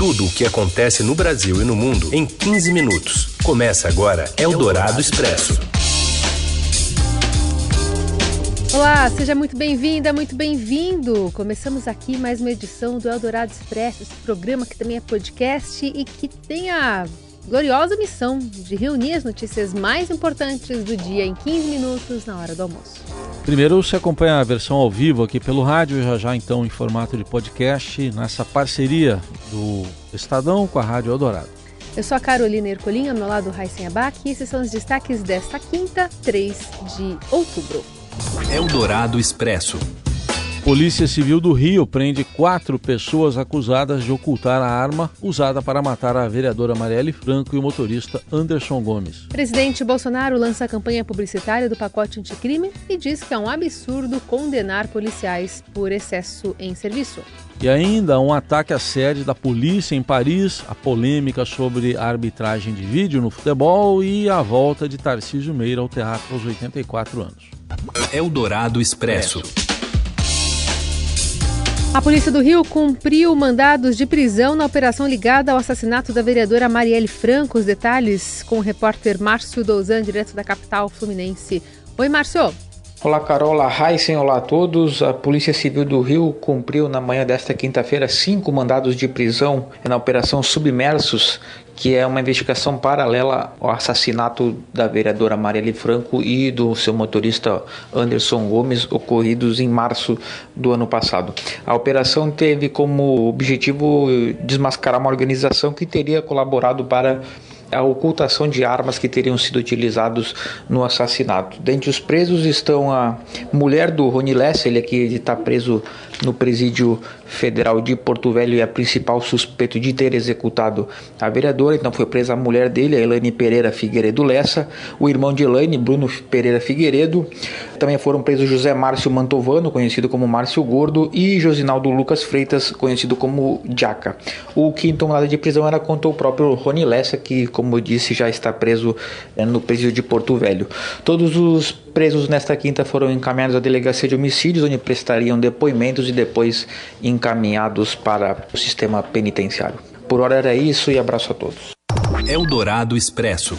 Tudo o que acontece no Brasil e no mundo em 15 minutos. Começa agora Eldorado Expresso. Olá, seja muito bem-vinda, muito bem-vindo. Começamos aqui mais uma edição do Eldorado Expresso, esse programa que também é podcast e que tem a gloriosa missão de reunir as notícias mais importantes do dia em 15 minutos na hora do almoço. Primeiro você acompanha a versão ao vivo aqui pelo rádio e já já então em formato de podcast nessa parceria do Estadão com a Rádio Eldorado. Eu sou a Carolina Ercolim, ao meu lado Raíssen Abac e esses são os destaques desta quinta, 3 de outubro. Eldorado Expresso. Polícia Civil do Rio prende quatro pessoas acusadas de ocultar a arma usada para matar a vereadora Marielle Franco e o motorista Anderson Gomes. Presidente Bolsonaro lança a campanha publicitária do pacote anticrime e diz que é um absurdo condenar policiais por excesso em serviço. E ainda um ataque à sede da polícia em Paris, a polêmica sobre a arbitragem de vídeo no futebol e a volta de Tarcísio Meira ao teatro aos 84 anos. Eldorado Expresso. A Polícia do Rio cumpriu mandados de prisão na operação ligada ao assassinato da vereadora Marielle Franco. Os detalhes com o repórter Márcio Douzan, direto da capital fluminense. Oi, Márcio. Olá, Carol, olá, Heisen, olá a todos. A Polícia Civil do Rio cumpriu na manhã desta quinta-feira cinco mandados de prisão na Operação Submersos, que é uma investigação paralela ao assassinato da vereadora Marielle Franco e do seu motorista Anderson Gomes, ocorridos em março do ano passado. A operação teve como objetivo desmascarar uma organização que teria colaborado para a ocultação de armas que teriam sido utilizados no assassinato. Dentre os presos estão a mulher do Rony Lessa, ele aqui está preso no presídio federal de Porto Velho e a principal suspeito de ter executado a vereadora. Então foi presa a mulher dele, a Elaine Pereira Figueiredo Lessa, o irmão de Elaine, Bruno Pereira Figueiredo. Também foram presos José Márcio Mantovano, conhecido como Márcio Gordo, e Josinaldo Lucas Freitas, conhecido como Jaca. O quinto mandado de prisão era contra o próprio Rony Lessa, que, como eu disse, já está preso eh, no presídio de Porto Velho. Todos os presos nesta quinta foram encaminhados à delegacia de homicídios, onde prestariam depoimentos e depois encaminhados para o sistema penitenciário. Por hora era isso e abraço a todos. Eldorado Expresso.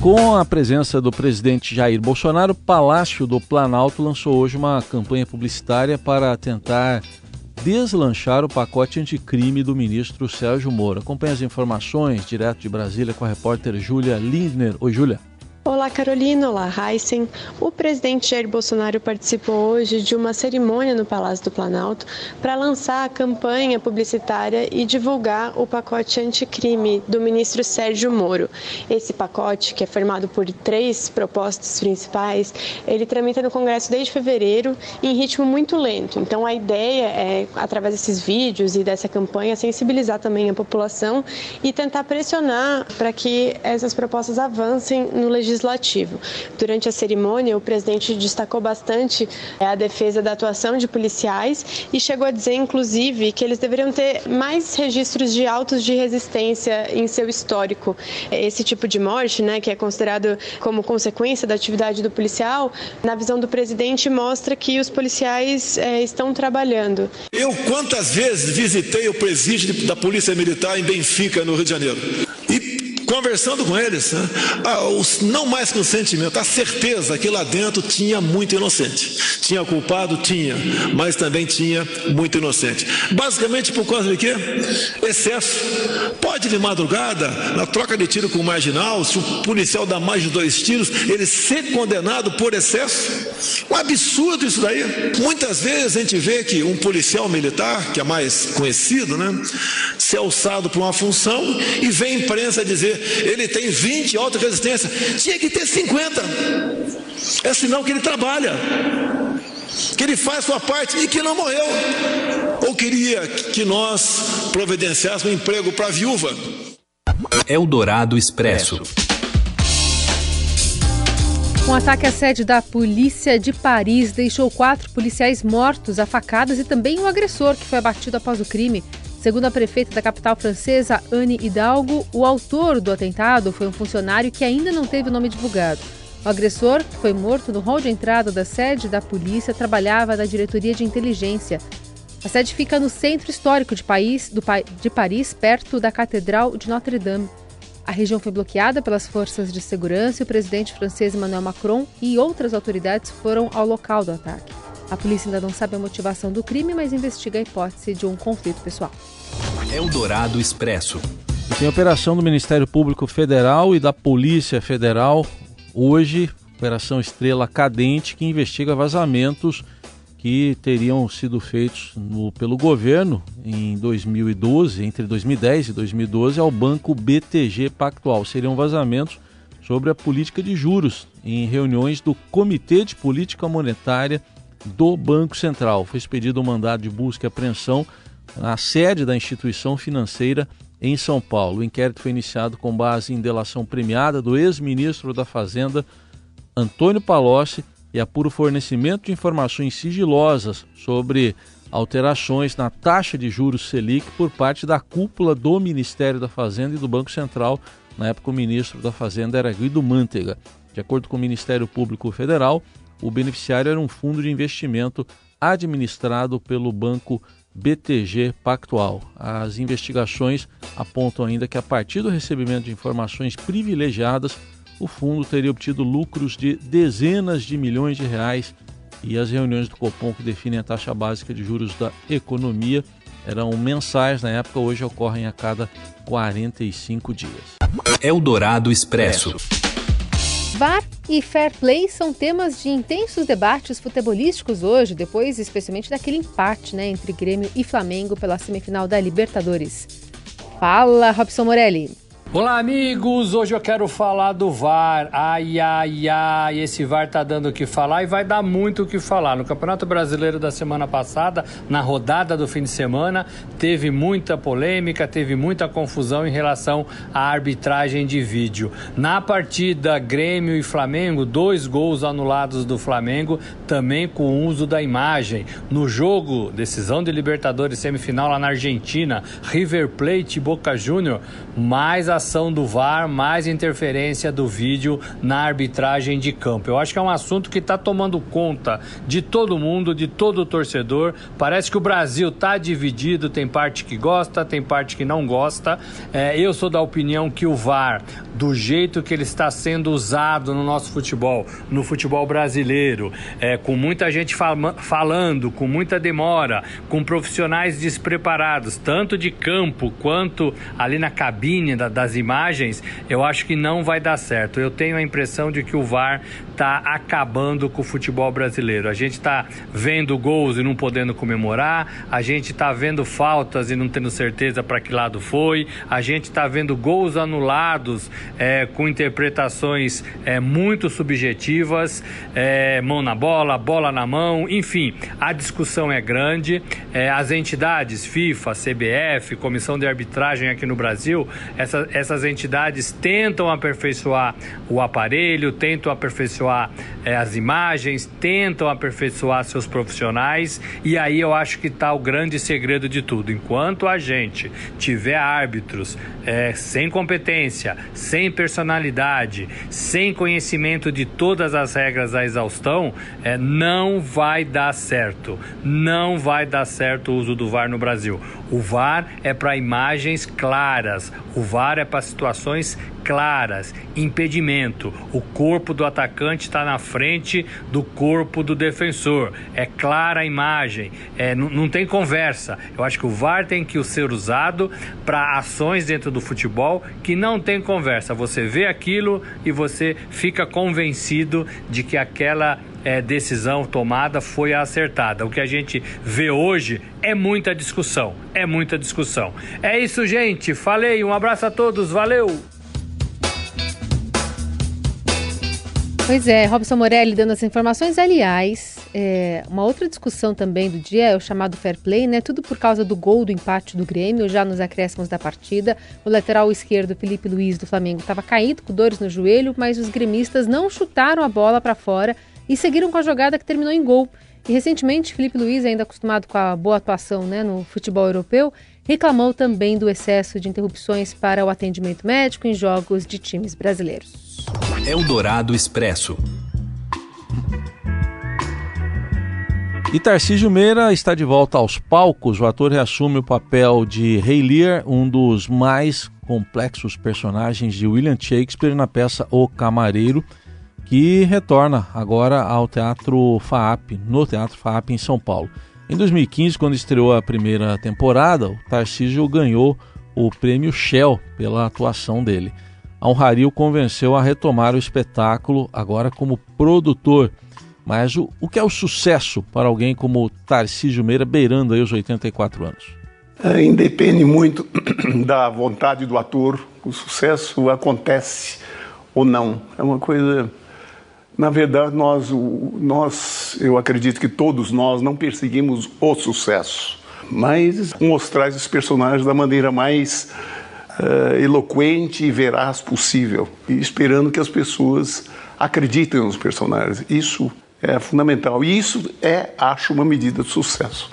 Com a presença do presidente Jair Bolsonaro, o Palácio do Planalto lançou hoje uma campanha publicitária para tentar deslanchar o pacote anticrime do ministro Sérgio Moro. Acompanhe as informações direto de Brasília com a repórter Júlia Lindner. Oi, Júlia. Olá, Carolina. Olá, Heisen. O presidente Jair Bolsonaro participou hoje de uma cerimônia no Palácio do Planalto para lançar a campanha publicitária e divulgar o pacote anticrime do ministro Sérgio Moro. Esse pacote, que é formado por três propostas principais, ele tramita no Congresso desde fevereiro em ritmo muito lento. Então, a ideia é, através desses vídeos e dessa campanha, sensibilizar também a população e tentar pressionar para que essas propostas avancem no legislativo legislativo. Durante a cerimônia, o presidente destacou bastante é, a defesa da atuação de policiais e chegou a dizer, inclusive, que eles deveriam ter mais registros de autos de resistência em seu histórico. Esse tipo de morte, né, que é considerado como consequência da atividade do policial, na visão do presidente, mostra que os policiais é, estão trabalhando. Eu quantas vezes visitei o presídio da Polícia Militar em Benfica, no Rio de Janeiro? Conversando com eles, né, não mais com sentimento, a certeza que lá dentro tinha muito inocente. Tinha culpado? Tinha, mas também tinha muito inocente. Basicamente por causa de quê? Excesso. Pode de madrugada, na troca de tiro com o marginal, se o policial dá mais de dois tiros, ele ser condenado por excesso. Um absurdo isso daí. Muitas vezes a gente vê que um policial militar, que é mais conhecido, né, se é alçado por uma função e vem a imprensa dizer ele tem 20 alta resistência, tinha que ter 50. É sinal que ele trabalha, que ele faz sua parte e que não morreu. Ou queria que nós providenciássemos um emprego para a viúva. Eldorado Expresso. Um ataque à sede da polícia de Paris deixou quatro policiais mortos a facadas e também o um agressor que foi abatido após o crime. Segundo a prefeita da capital francesa, Anne Hidalgo, o autor do atentado foi um funcionário que ainda não teve o nome divulgado. O agressor, que foi morto no hall de entrada da sede da polícia, trabalhava na diretoria de inteligência. A sede fica no centro histórico de, Paris, do, de Paris, perto da Catedral de Notre-Dame. A região foi bloqueada pelas forças de segurança e o presidente francês Emmanuel Macron e outras autoridades foram ao local do ataque. A polícia ainda não sabe a motivação do crime, mas investiga a hipótese de um conflito pessoal. Eldorado Expresso. Tem operação do Ministério Público Federal e da Polícia Federal hoje, Operação Estrela Cadente, que investiga vazamentos que teriam sido feitos no, pelo governo em 2012, entre 2010 e 2012, ao banco BTG Pactual. Seriam vazamentos sobre a política de juros em reuniões do Comitê de Política Monetária do Banco Central. Foi expedido um mandado de busca e apreensão na sede da instituição financeira em São Paulo. O inquérito foi iniciado com base em delação premiada do ex-ministro da Fazenda, Antônio Palocci, e apura o fornecimento de informações sigilosas sobre alterações na taxa de juros Selic por parte da cúpula do Ministério da Fazenda e do Banco Central. Na época, o ministro da Fazenda era Guido Mantega. De acordo com o Ministério Público Federal, o beneficiário era um fundo de investimento administrado pelo Banco BTG Pactual. As investigações apontam ainda que, a partir do recebimento de informações privilegiadas, o fundo teria obtido lucros de dezenas de milhões de reais e as reuniões do Copom que definem a taxa básica de juros da economia eram mensais na época, hoje ocorrem a cada 45 dias. Eldorado Expresso. VAR e fair play são temas de intensos debates futebolísticos hoje, depois especialmente daquele empate né, entre Grêmio e Flamengo pela semifinal da Libertadores. Fala, Robson Morelli. Olá, amigos! Hoje eu quero falar do VAR. Ai, ai, ai, esse VAR tá dando o que falar e vai dar muito o que falar. No Campeonato Brasileiro da semana passada, na rodada do fim de semana, teve muita polêmica, teve muita confusão em relação à arbitragem de vídeo. Na partida Grêmio e Flamengo, dois gols anulados do Flamengo, também com uso da imagem. No jogo, decisão de Libertadores semifinal lá na Argentina, River Plate e Boca Júnior, mais a ação do VAR, mais interferência do vídeo na arbitragem de campo. Eu acho que é um assunto que está tomando conta de todo mundo, de todo torcedor. Parece que o Brasil está dividido, tem parte que gosta, tem parte que não gosta. É, eu sou da opinião que o VAR, do jeito que ele está sendo usado no nosso futebol, no futebol brasileiro, é, com muita gente fal falando, com muita demora, com profissionais despreparados, tanto de campo quanto ali na cabine da, das imagens, eu acho que não vai dar certo. Eu tenho a impressão de que o VAR está acabando com o futebol brasileiro. A gente está vendo gols e não podendo comemorar, a gente está vendo faltas e não tendo certeza para que lado foi, a gente está vendo gols anulados é, com interpretações é, muito subjetivas, é, mão na bola, bola na mão, enfim, a discussão é grande. É, as entidades, FIFA, CBF, Comissão de Arbitragem aqui no Brasil, essa, essas entidades tentam aperfeiçoar o aparelho, tentam aperfeiçoar é, as imagens, tentam aperfeiçoar seus profissionais, e aí eu acho que está o grande segredo de tudo. Enquanto a gente tiver árbitros é, sem competência, sem personalidade, sem conhecimento de todas as regras da exaustão, é, não vai dar certo. Não vai dar certo o uso do VAR no Brasil. O VAR é para imagens claras, o VAR é para situações claras, impedimento. O corpo do atacante está na frente do corpo do defensor. É clara a imagem, é, não tem conversa. Eu acho que o VAR tem que ser usado para ações dentro do futebol que não tem conversa. Você vê aquilo e você fica convencido de que aquela é, decisão tomada foi acertada. O que a gente vê hoje é muita discussão, é muita discussão. É isso, gente. Falei, um abraço a todos, valeu! Pois é, Robson Morelli dando as informações. Aliás, é, uma outra discussão também do dia é o chamado fair play, né? Tudo por causa do gol do empate do Grêmio, já nos acréscimos da partida. O lateral esquerdo, Felipe Luiz, do Flamengo, estava caído com dores no joelho, mas os gremistas não chutaram a bola para fora e seguiram com a jogada que terminou em gol. E recentemente, Felipe Luiz, ainda acostumado com a boa atuação né, no futebol europeu, reclamou também do excesso de interrupções para o atendimento médico em jogos de times brasileiros. Eldorado Expresso. E Tarcísio Meira está de volta aos palcos. O ator reassume o papel de Rei Lear, um dos mais complexos personagens de William Shakespeare na peça O Camareiro, que retorna agora ao Teatro FAAP, no Teatro FAAP em São Paulo. Em 2015, quando estreou a primeira temporada, o Tarcísio ganhou o prêmio Shell pela atuação dele. A Honraria o convenceu a retomar o espetáculo agora como produtor. Mas o, o que é o sucesso para alguém como Tarcísio Meira, beirando aí os 84 anos? É, independe muito da vontade do ator. O sucesso acontece ou não. É uma coisa. Na verdade, nós, nós, eu acredito que todos nós não perseguimos o sucesso, mas mostrar esses personagens da maneira mais uh, eloquente e veraz possível, e esperando que as pessoas acreditem nos personagens. Isso é fundamental. E isso é, acho, uma medida de sucesso.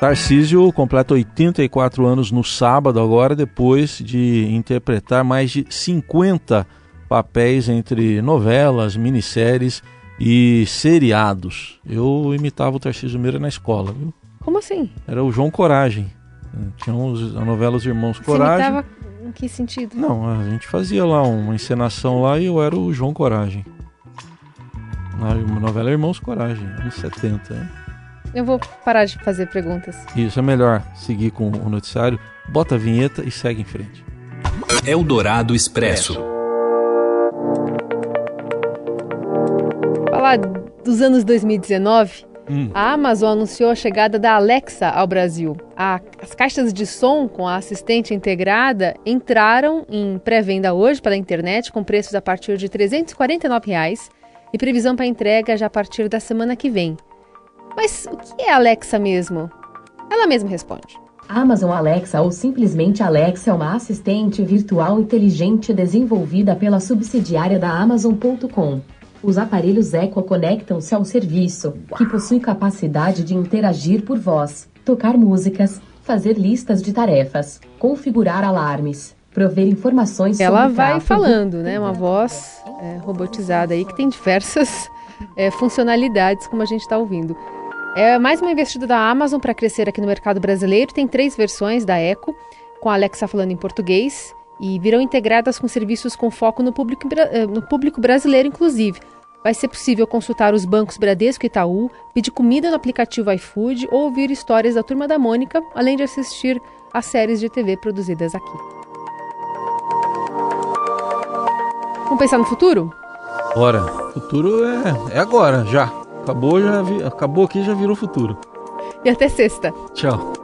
Tarcísio completa 84 anos no sábado, agora, depois de interpretar mais de 50 papéis entre novelas, minisséries e seriados. Eu imitava o Tarcísio Meira na escola, viu? Como assim? Era o João Coragem. Tinha uns, a novela Os Irmãos Coragem. Você imitava em que sentido? Não, a gente fazia lá uma encenação lá e eu era o João Coragem. Na novela Irmãos Coragem, anos 70. Hein? Eu vou parar de fazer perguntas. Isso, é melhor seguir com o noticiário. Bota a vinheta e segue em frente. Eldorado Expresso. Dos anos 2019, hum. a Amazon anunciou a chegada da Alexa ao Brasil. A, as caixas de som com a assistente integrada entraram em pré-venda hoje pela internet com preços a partir de 349 reais e previsão para entrega já a partir da semana que vem. Mas o que é Alexa mesmo? Ela mesma responde. Amazon Alexa ou simplesmente Alexa é uma assistente virtual inteligente desenvolvida pela subsidiária da Amazon.com. Os aparelhos Echo conectam-se ao serviço, que possui capacidade de interagir por voz, tocar músicas, fazer listas de tarefas, configurar alarmes, prover informações Ela sobre vai falando, né? Uma voz é, robotizada aí que tem diversas é, funcionalidades, como a gente está ouvindo. É mais uma investida da Amazon para crescer aqui no mercado brasileiro. Tem três versões da Echo, com a Alexa falando em português, e virão integradas com serviços com foco no público, é, no público brasileiro, inclusive. Vai ser possível consultar os bancos Bradesco e Itaú, pedir comida no aplicativo iFood ou ouvir histórias da Turma da Mônica, além de assistir a séries de TV produzidas aqui. Vamos pensar no futuro? Bora. Futuro é, é agora, já. Acabou, já vi, acabou aqui já virou futuro. E até sexta. Tchau.